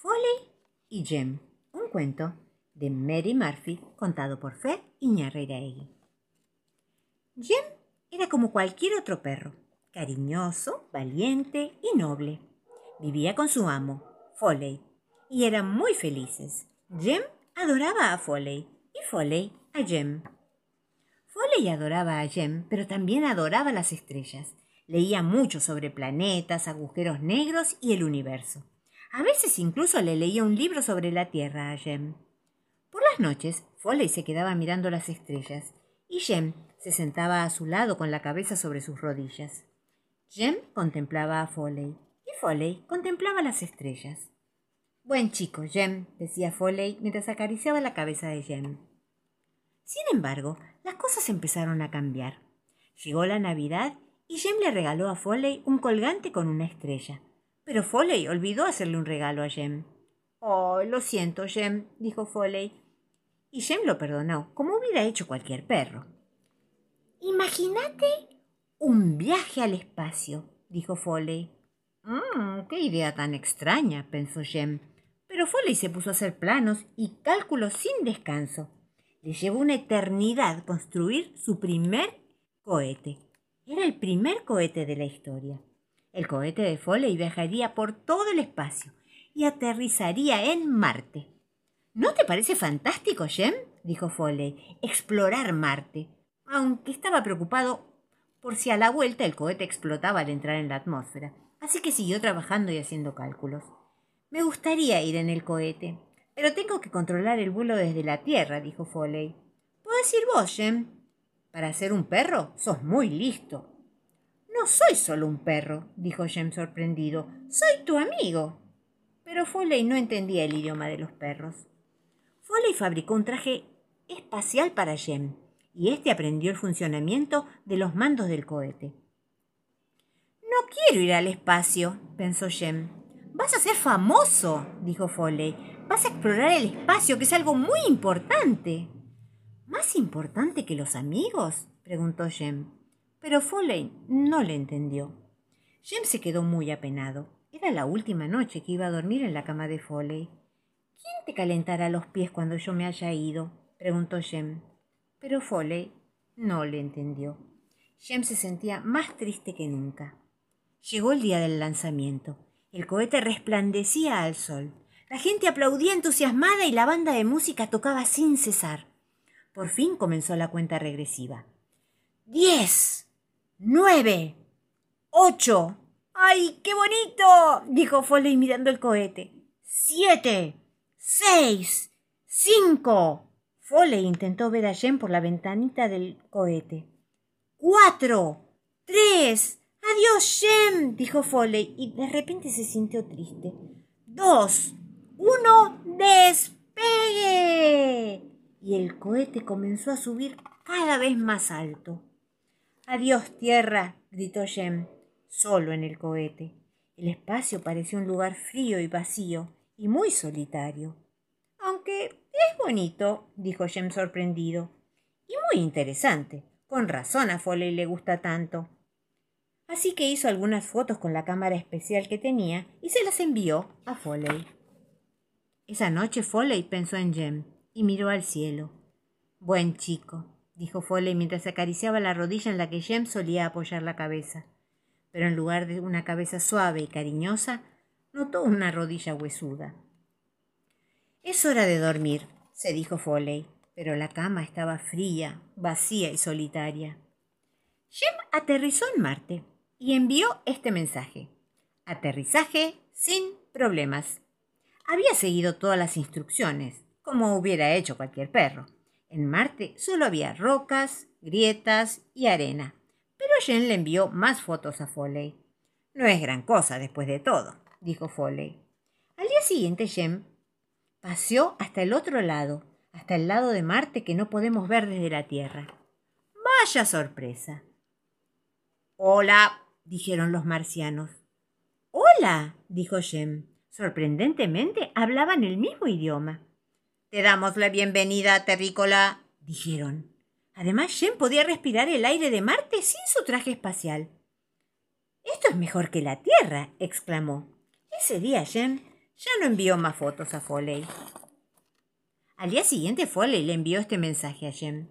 Foley y Jem, un cuento de Mary Murphy contado por Fer Iñarreiraegui. Jem era como cualquier otro perro, cariñoso, valiente y noble. Vivía con su amo, Foley, y eran muy felices. Jem adoraba a Foley y Foley a Jem. Foley adoraba a Jem, pero también adoraba las estrellas. Leía mucho sobre planetas, agujeros negros y el universo. A veces incluso le leía un libro sobre la Tierra a Jem. Por las noches, Foley se quedaba mirando las estrellas y Jem se sentaba a su lado con la cabeza sobre sus rodillas. Jem contemplaba a Foley y Foley contemplaba las estrellas. Buen chico, Jem, decía Foley mientras acariciaba la cabeza de Jem. Sin embargo, las cosas empezaron a cambiar. Llegó la Navidad y Jem le regaló a Foley un colgante con una estrella. Pero Foley olvidó hacerle un regalo a Jem. Oh, lo siento, Jem, dijo Foley. Y Jem lo perdonó, como hubiera hecho cualquier perro. Imagínate un viaje al espacio, dijo Foley. Mmm, qué idea tan extraña, pensó Jem. Pero Foley se puso a hacer planos y cálculos sin descanso. Le llevó una eternidad construir su primer cohete. Era el primer cohete de la historia. El cohete de Foley viajaría por todo el espacio y aterrizaría en Marte. ¿No te parece fantástico, Jem? dijo Foley. Explorar Marte. Aunque estaba preocupado por si a la vuelta el cohete explotaba al entrar en la atmósfera. Así que siguió trabajando y haciendo cálculos. Me gustaría ir en el cohete, pero tengo que controlar el vuelo desde la Tierra, dijo Foley. Puedes ir vos, Jem. Para ser un perro, sos muy listo. No soy solo un perro, dijo Jem sorprendido. Soy tu amigo. Pero Foley no entendía el idioma de los perros. Foley fabricó un traje espacial para Jem, y éste aprendió el funcionamiento de los mandos del cohete. No quiero ir al espacio, pensó Jem. Vas a ser famoso, dijo Foley. Vas a explorar el espacio, que es algo muy importante. ¿Más importante que los amigos? preguntó Jem. Pero Foley no le entendió. Jem se quedó muy apenado. Era la última noche que iba a dormir en la cama de Foley. ¿Quién te calentará los pies cuando yo me haya ido? preguntó Jem. Pero Foley no le entendió. Jem se sentía más triste que nunca. Llegó el día del lanzamiento. El cohete resplandecía al sol. La gente aplaudía entusiasmada y la banda de música tocaba sin cesar. Por fin comenzó la cuenta regresiva. ¡Diez! Nueve, ocho. ¡Ay, qué bonito! dijo Foley mirando el cohete. Siete, seis, cinco. Foley intentó ver a Jen por la ventanita del cohete. Cuatro, tres. Adiós, Jem, dijo Foley, y de repente se sintió triste. Dos, uno, despegue. Y el cohete comenzó a subir cada vez más alto. Adiós, tierra, gritó Jem, solo en el cohete. El espacio pareció un lugar frío y vacío, y muy solitario. Aunque es bonito, dijo Jem sorprendido, y muy interesante. Con razón a Foley le gusta tanto. Así que hizo algunas fotos con la cámara especial que tenía y se las envió a Foley. Esa noche Foley pensó en Jem y miró al cielo. Buen chico, dijo Foley mientras acariciaba la rodilla en la que Jem solía apoyar la cabeza. Pero en lugar de una cabeza suave y cariñosa, notó una rodilla huesuda. Es hora de dormir, se dijo Foley, pero la cama estaba fría, vacía y solitaria. Jem aterrizó en Marte y envió este mensaje. Aterrizaje sin problemas. Había seguido todas las instrucciones, como hubiera hecho cualquier perro. En Marte solo había rocas, grietas y arena. Pero Jen le envió más fotos a Foley. No es gran cosa después de todo, dijo Foley. Al día siguiente Jen paseó hasta el otro lado, hasta el lado de Marte que no podemos ver desde la Tierra. Vaya sorpresa. Hola, dijeron los marcianos. Hola, dijo Jem. Sorprendentemente hablaban el mismo idioma. Te damos la bienvenida, terrícola, dijeron. Además, Jem podía respirar el aire de Marte sin su traje espacial. Esto es mejor que la Tierra, exclamó. Ese día Jem ya no envió más fotos a Foley. Al día siguiente Foley le envió este mensaje a Jem.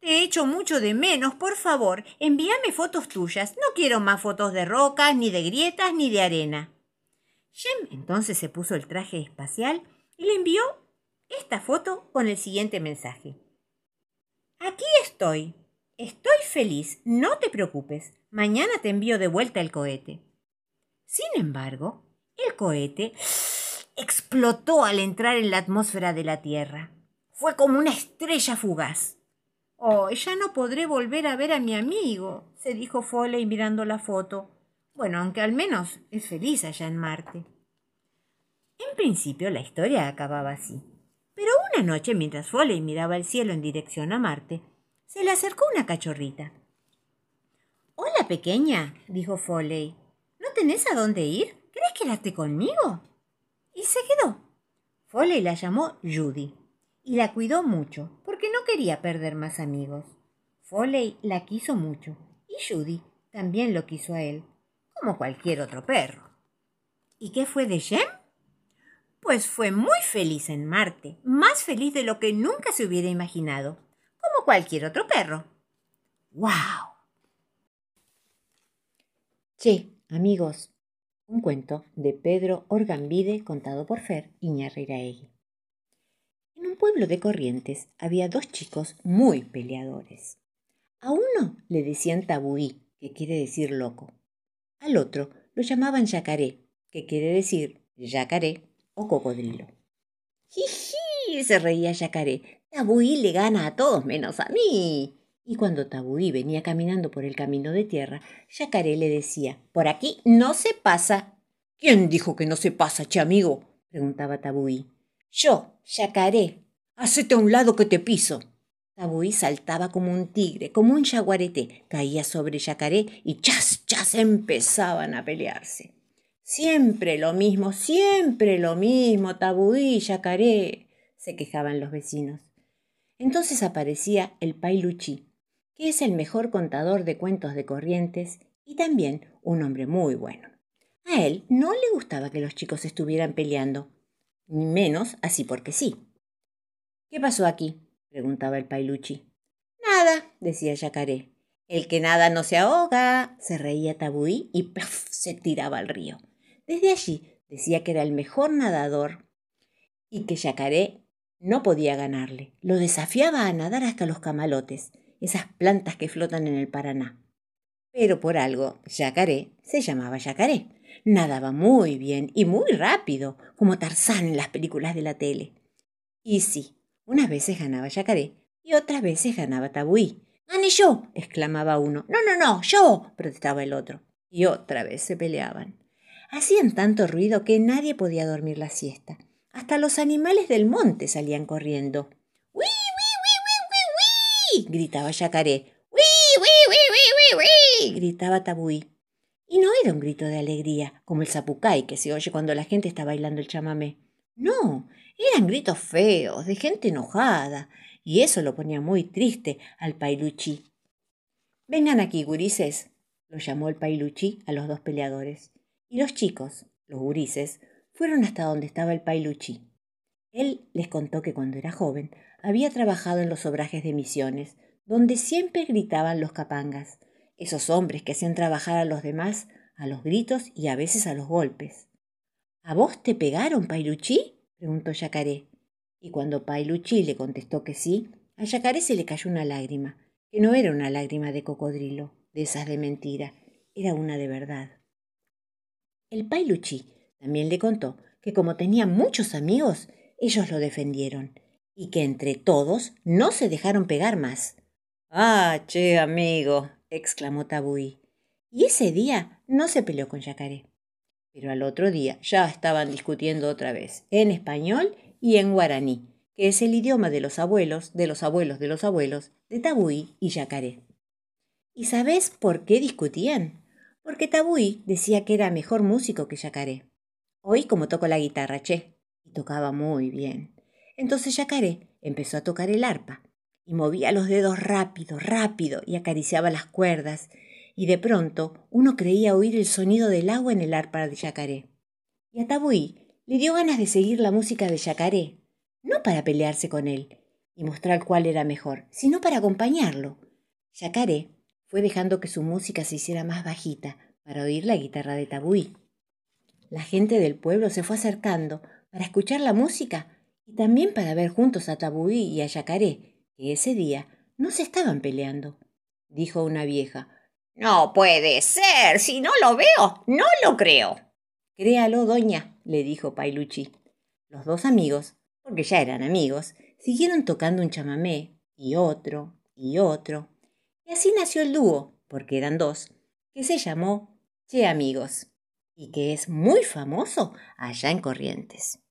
Te echo mucho de menos, por favor, envíame fotos tuyas. No quiero más fotos de rocas, ni de grietas, ni de arena. Jem entonces se puso el traje espacial y le envió esta foto con el siguiente mensaje. Aquí estoy. Estoy feliz. No te preocupes. Mañana te envío de vuelta el cohete. Sin embargo, el cohete explotó al entrar en la atmósfera de la Tierra. Fue como una estrella fugaz. Oh, ya no podré volver a ver a mi amigo, se dijo Foley mirando la foto. Bueno, aunque al menos es feliz allá en Marte. En principio la historia acababa así. Pero una noche, mientras Foley miraba el cielo en dirección a Marte, se le acercó una cachorrita. Hola, pequeña, dijo Foley. ¿No tenés a dónde ir? ¿Querés quedarte conmigo? Y se quedó. Foley la llamó Judy y la cuidó mucho porque no quería perder más amigos. Foley la quiso mucho y Judy también lo quiso a él, como cualquier otro perro. ¿Y qué fue de Jem? Pues fue muy feliz en Marte, más feliz de lo que nunca se hubiera imaginado, como cualquier otro perro. ¡Wow! Che, amigos, un cuento de Pedro Orgambide contado por Fer Iñarreiraegui. En un pueblo de Corrientes había dos chicos muy peleadores. A uno le decían tabuí, que quiere decir loco. Al otro lo llamaban yacaré, que quiere decir yacaré o cocodrilo. ¡Jiji! se reía yacaré. Tabuí le gana a todos menos a mí. Y cuando Tabuí venía caminando por el camino de tierra, Yacaré le decía, Por aquí no se pasa. ¿Quién dijo que no se pasa, che amigo? preguntaba Tabuí. Yo, Yacaré. Hacete a un lado que te piso. Tabuí saltaba como un tigre, como un jaguarete, caía sobre Yacaré y chas, chas empezaban a pelearse. Siempre lo mismo, siempre lo mismo, Tabuí, Yacaré, se quejaban los vecinos. Entonces aparecía el Pailuchí, que es el mejor contador de cuentos de corrientes y también un hombre muy bueno. A él no le gustaba que los chicos estuvieran peleando, ni menos así porque sí. ¿Qué pasó aquí? preguntaba el Pailuchi. Nada, decía Yacaré. El que nada no se ahoga, se reía Tabuí y ¡plaf! se tiraba al río. Desde allí decía que era el mejor nadador y que Yacaré no podía ganarle. Lo desafiaba a nadar hasta los camalotes esas plantas que flotan en el Paraná. Pero por algo, Yacaré se llamaba Yacaré. Nadaba muy bien y muy rápido, como Tarzán en las películas de la tele. Y sí, unas veces ganaba Yacaré y otras veces ganaba Tabuí. ¡Gane yo! exclamaba uno. No, no, no, yo, protestaba el otro. Y otra vez se peleaban. Hacían tanto ruido que nadie podía dormir la siesta. Hasta los animales del monte salían corriendo gritaba Yacaré. ¡Wii, wii, wii, wii, wii, gritaba Tabuí. Y no era un grito de alegría, como el zapucay que se oye cuando la gente está bailando el chamamé. No, eran gritos feos, de gente enojada, y eso lo ponía muy triste al Pailuchi. Vengan aquí, gurises, lo llamó el Pailuchi a los dos peleadores. Y los chicos, los gurises, fueron hasta donde estaba el Pailuchi. Él les contó que cuando era joven había trabajado en los obrajes de misiones, donde siempre gritaban los capangas, esos hombres que hacían trabajar a los demás a los gritos y a veces a los golpes. ¿A vos te pegaron, Pailuchí? preguntó Yacaré. Y cuando Pailuchí le contestó que sí, a Yacaré se le cayó una lágrima, que no era una lágrima de cocodrilo, de esas de mentira, era una de verdad. El Pailuchí también le contó que como tenía muchos amigos, ellos lo defendieron y que entre todos no se dejaron pegar más. Ah, che, amigo, exclamó Tabuí. Y ese día no se peleó con Yacaré. Pero al otro día ya estaban discutiendo otra vez, en español y en guaraní, que es el idioma de los abuelos, de los abuelos de los abuelos, de Tabuí y Yacaré. ¿Y sabes por qué discutían? Porque Tabuí decía que era mejor músico que Yacaré. Oí como toco la guitarra, che, y tocaba muy bien. Entonces Yacaré empezó a tocar el arpa y movía los dedos rápido, rápido y acariciaba las cuerdas, y de pronto uno creía oír el sonido del agua en el arpa de Yacaré. Y a Tabuí le dio ganas de seguir la música de Yacaré, no para pelearse con él y mostrar cuál era mejor, sino para acompañarlo. Yacaré fue dejando que su música se hiciera más bajita para oír la guitarra de Tabuí. La gente del pueblo se fue acercando para escuchar la música y también para ver juntos a Tabuí y a Yacaré, que ese día no se estaban peleando. Dijo una vieja. No puede ser. Si no lo veo, no lo creo. Créalo, doña, le dijo Pailuchi. Los dos amigos, porque ya eran amigos, siguieron tocando un chamamé y otro y otro. Y así nació el dúo, porque eran dos, que se llamó Che Amigos y que es muy famoso allá en Corrientes.